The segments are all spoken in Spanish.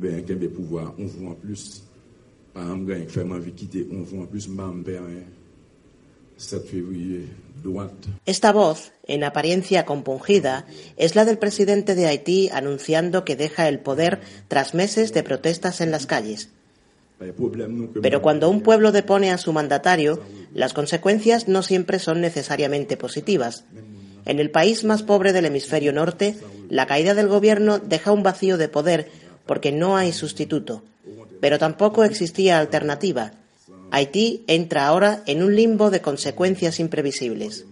ben kembe pouvoir on voit en plus par exemple gagne faire envie quitter on voit en plus m'am père 7 février droite Esta voz, en apariencia compungida, es la del presidente de Haití anunciando que deja el poder tras meses de protestas en las calles. Pero cuando un pueblo depone a su mandatario, las consecuencias no siempre son necesariamente positivas. En el país más pobre del hemisferio norte, la caída del gobierno deja un vacío de poder porque no hay sustituto. Pero tampoco existía alternativa. Haití entra ahora en un limbo de consecuencias imprevisibles.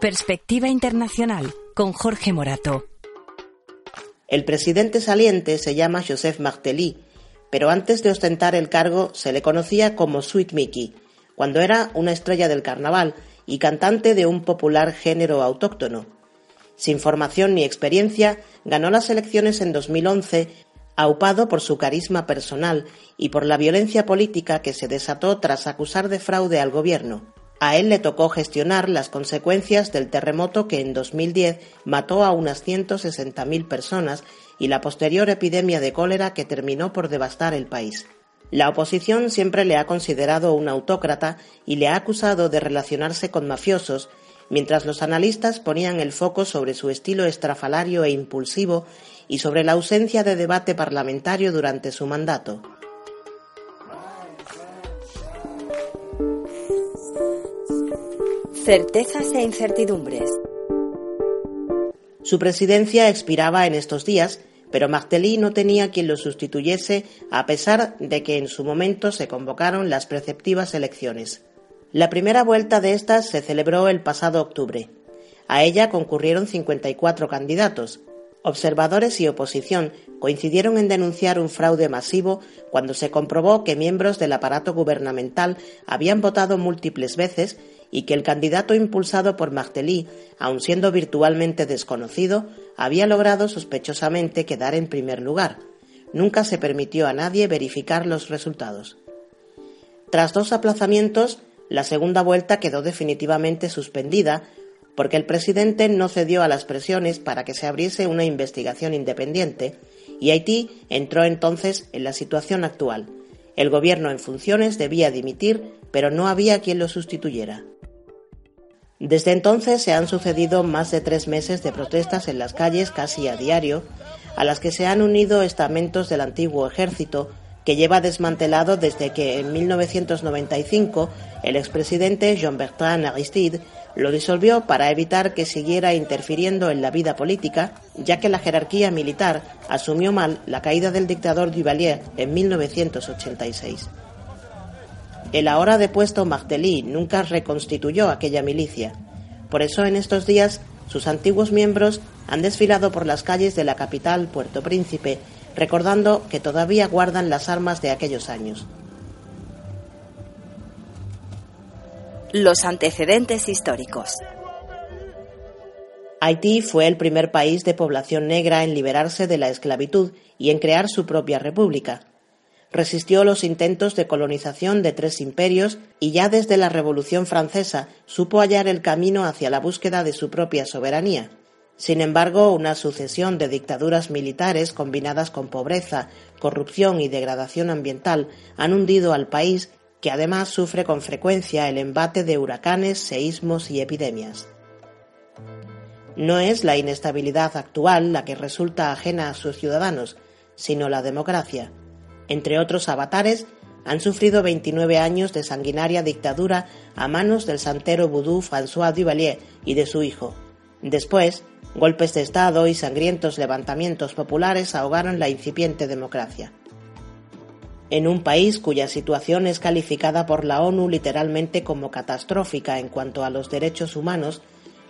Perspectiva Internacional con Jorge Morato. El presidente saliente se llama Joseph Martelly, pero antes de ostentar el cargo se le conocía como Sweet Mickey, cuando era una estrella del carnaval y cantante de un popular género autóctono. Sin formación ni experiencia, ganó las elecciones en 2011, aupado por su carisma personal y por la violencia política que se desató tras acusar de fraude al gobierno. A él le tocó gestionar las consecuencias del terremoto que en 2010 mató a unas 160.000 personas y la posterior epidemia de cólera que terminó por devastar el país. La oposición siempre le ha considerado un autócrata y le ha acusado de relacionarse con mafiosos, mientras los analistas ponían el foco sobre su estilo estrafalario e impulsivo y sobre la ausencia de debate parlamentario durante su mandato. Certezas e incertidumbres. Su presidencia expiraba en estos días, pero Martelly no tenía quien lo sustituyese a pesar de que en su momento se convocaron las preceptivas elecciones. La primera vuelta de estas se celebró el pasado octubre. A ella concurrieron 54 candidatos. Observadores y oposición coincidieron en denunciar un fraude masivo cuando se comprobó que miembros del aparato gubernamental habían votado múltiples veces y que el candidato impulsado por Martelly, aun siendo virtualmente desconocido, había logrado sospechosamente quedar en primer lugar. Nunca se permitió a nadie verificar los resultados. Tras dos aplazamientos, la segunda vuelta quedó definitivamente suspendida porque el presidente no cedió a las presiones para que se abriese una investigación independiente y Haití entró entonces en la situación actual. El gobierno en funciones debía dimitir, pero no había quien lo sustituyera. Desde entonces se han sucedido más de tres meses de protestas en las calles casi a diario, a las que se han unido estamentos del antiguo ejército, que lleva desmantelado desde que en 1995 el expresidente Jean-Bertrand Aristide lo disolvió para evitar que siguiera interfiriendo en la vida política, ya que la jerarquía militar asumió mal la caída del dictador Duvalier en 1986. El ahora depuesto Martelly nunca reconstituyó aquella milicia. Por eso en estos días sus antiguos miembros han desfilado por las calles de la capital, Puerto Príncipe, recordando que todavía guardan las armas de aquellos años. Los antecedentes históricos. Haití fue el primer país de población negra en liberarse de la esclavitud y en crear su propia república resistió los intentos de colonización de tres imperios y ya desde la Revolución Francesa supo hallar el camino hacia la búsqueda de su propia soberanía. Sin embargo, una sucesión de dictaduras militares combinadas con pobreza, corrupción y degradación ambiental han hundido al país, que además sufre con frecuencia el embate de huracanes, seísmos y epidemias. No es la inestabilidad actual la que resulta ajena a sus ciudadanos, sino la democracia entre otros avatares, han sufrido 29 años de sanguinaria dictadura a manos del santero vudú François Duvalier y de su hijo. Después, golpes de Estado y sangrientos levantamientos populares ahogaron la incipiente democracia. En un país cuya situación es calificada por la ONU literalmente como catastrófica en cuanto a los derechos humanos,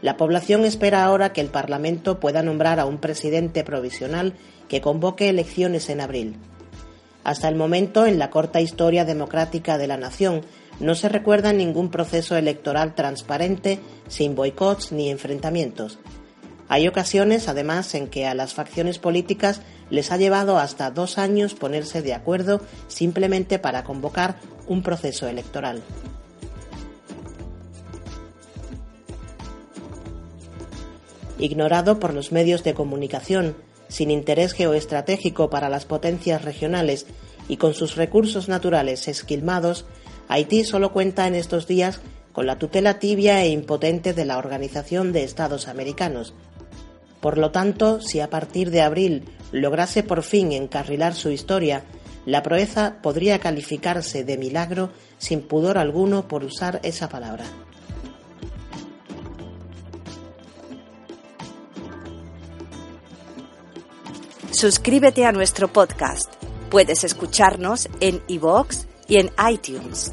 la población espera ahora que el Parlamento pueda nombrar a un presidente provisional que convoque elecciones en abril. Hasta el momento, en la corta historia democrática de la nación, no se recuerda ningún proceso electoral transparente, sin boicots ni enfrentamientos. Hay ocasiones, además, en que a las facciones políticas les ha llevado hasta dos años ponerse de acuerdo simplemente para convocar un proceso electoral. ignorado por los medios de comunicación, sin interés geoestratégico para las potencias regionales y con sus recursos naturales esquilmados, Haití solo cuenta en estos días con la tutela tibia e impotente de la Organización de Estados Americanos. Por lo tanto, si a partir de abril lograse por fin encarrilar su historia, la proeza podría calificarse de milagro sin pudor alguno por usar esa palabra. Suscríbete a nuestro podcast. Puedes escucharnos en iVoox y en iTunes.